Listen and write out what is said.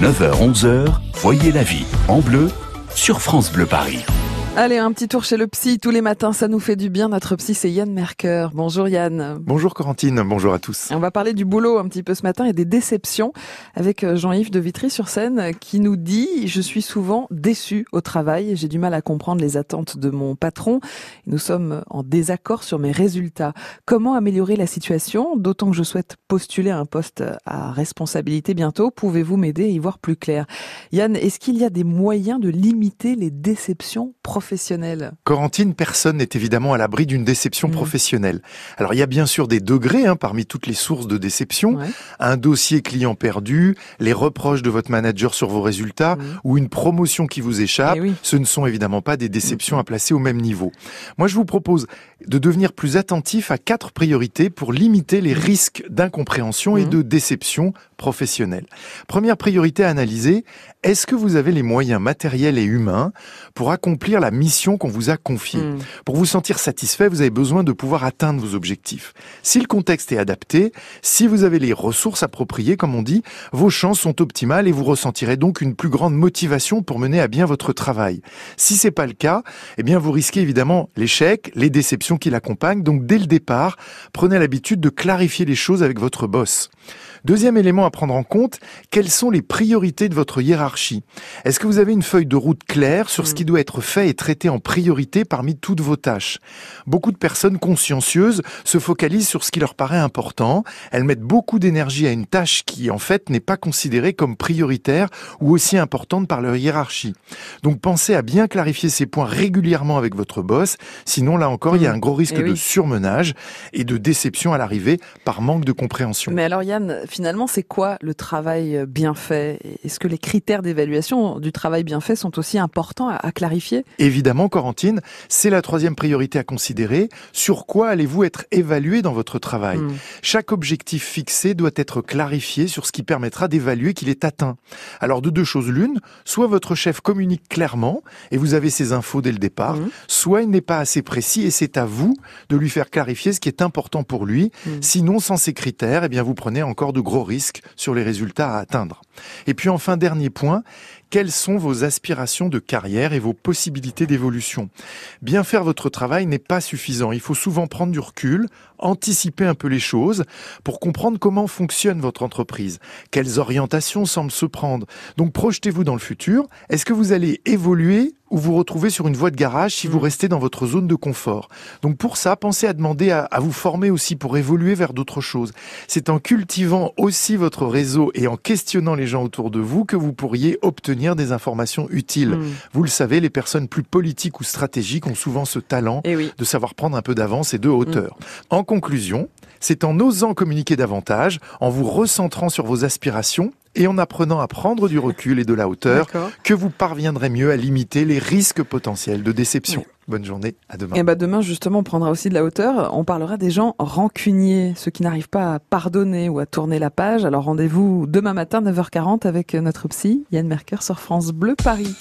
9h-11h, voyez la vie en bleu sur France Bleu Paris. Allez, un petit tour chez le psy tous les matins, ça nous fait du bien. Notre psy, c'est Yann Merker. Bonjour Yann. Bonjour Corentine, bonjour à tous. On va parler du boulot un petit peu ce matin et des déceptions avec euh, Jean-Yves de Vitry-sur-Seine qui nous dit « Je suis souvent déçu au travail, j'ai du mal à comprendre les attentes de mon patron. Nous sommes en désaccord sur mes résultats. Comment améliorer la situation? D'autant que je souhaite postuler un poste à responsabilité bientôt. Pouvez-vous m'aider à y voir plus clair ?» Yann, est-ce qu'il y a des moyens de limiter les déceptions professionnelles? Professionnelle Corentine, personne n'est évidemment à l'abri d'une déception mmh. professionnelle. Alors il y a bien sûr des degrés hein, parmi toutes les sources de déception. Un dossier client perdu, les reproches de votre manager sur vos résultats mmh. ou une promotion qui vous échappe. Eh ce ne sont évidemment pas des déceptions mmh. à placer au même niveau. Moi je vous propose de devenir plus attentif à quatre priorités pour limiter les risques d'incompréhension et de déception professionnelle. Première priorité à analyser, est-ce que vous avez les moyens matériels et humains pour accomplir la mission qu'on vous a confiée hmm. Pour vous sentir satisfait, vous avez besoin de pouvoir atteindre vos objectifs. Si le contexte est adapté, si vous avez les ressources appropriées, comme on dit, vos chances sont optimales et vous ressentirez donc une plus grande motivation pour mener à bien votre travail. Si c'est pas le cas, eh bien vous risquez évidemment l'échec, les déceptions qui l'accompagnent. Donc dès le départ, prenez l'habitude de clarifier les choses avec votre boss. Deuxième élément à prendre en compte, quelles sont les priorités de votre hiérarchie? Est-ce que vous avez une feuille de route claire sur ce mm. qui doit être fait et traité en priorité parmi toutes vos tâches? Beaucoup de personnes consciencieuses se focalisent sur ce qui leur paraît important. Elles mettent beaucoup d'énergie à une tâche qui, en fait, n'est pas considérée comme prioritaire ou aussi importante par leur hiérarchie. Donc pensez à bien clarifier ces points régulièrement avec votre boss. Sinon, là encore, il y a mm. un gros risque eh de surmenage et de déception à l'arrivée par manque de compréhension. Mais alors Yann, finalement, c'est quoi le travail bien fait? Est-ce que les critères d'évaluation du travail bien fait sont aussi importants à, clarifier? Évidemment, Corentine, c'est la troisième priorité à considérer. Sur quoi allez-vous être évalué dans votre travail? Hmm. Chaque objectif fixé doit être clarifié sur ce qui permettra d'évaluer qu'il est atteint. Alors, de deux choses l'une, soit votre chef communique clairement et vous avez ces infos dès le départ, hmm. soit il n'est pas assez précis et c'est à vous de lui faire clarifier ce qui est important pour lui. Hmm. Sinon, sans ces critères, eh bien, vous prenez encore de gros risques sur les résultats à atteindre. Et puis enfin, dernier point, quelles sont vos aspirations de carrière et vos possibilités d'évolution? Bien faire votre travail n'est pas suffisant. Il faut souvent prendre du recul, anticiper un peu les choses pour comprendre comment fonctionne votre entreprise, quelles orientations semblent se prendre? Donc projetez-vous dans le futur. Est-ce que vous allez évoluer ou vous retrouver sur une voie de garage si vous mm. restez dans votre zone de confort? Donc pour ça, pensez à demander à, vous former aussi pour évoluer vers d'autres choses. C'est en cultivant aussi votre réseau et en questionnant les gens autour de vous que vous pourriez obtenir des informations utiles. Mm. Vous le savez, les personnes plus politiques ou stratégiques ont souvent ce talent eh de savoir prendre un peu d'avance et de hauteur. Mm. En conclusion, c'est en osant communiquer davantage, en vous recentrant sur vos aspirations et en apprenant à prendre du recul et de la hauteur que vous parviendrez mieux à limiter les risques potentiels de déception. Bonne journée, à demain. Et bah demain justement, on prendra aussi de la hauteur. On parlera des gens rancuniers, ceux qui n'arrivent pas à pardonner ou à tourner la page. Alors rendez-vous demain matin 9h40 avec notre psy Yann Merker sur France Bleu Paris.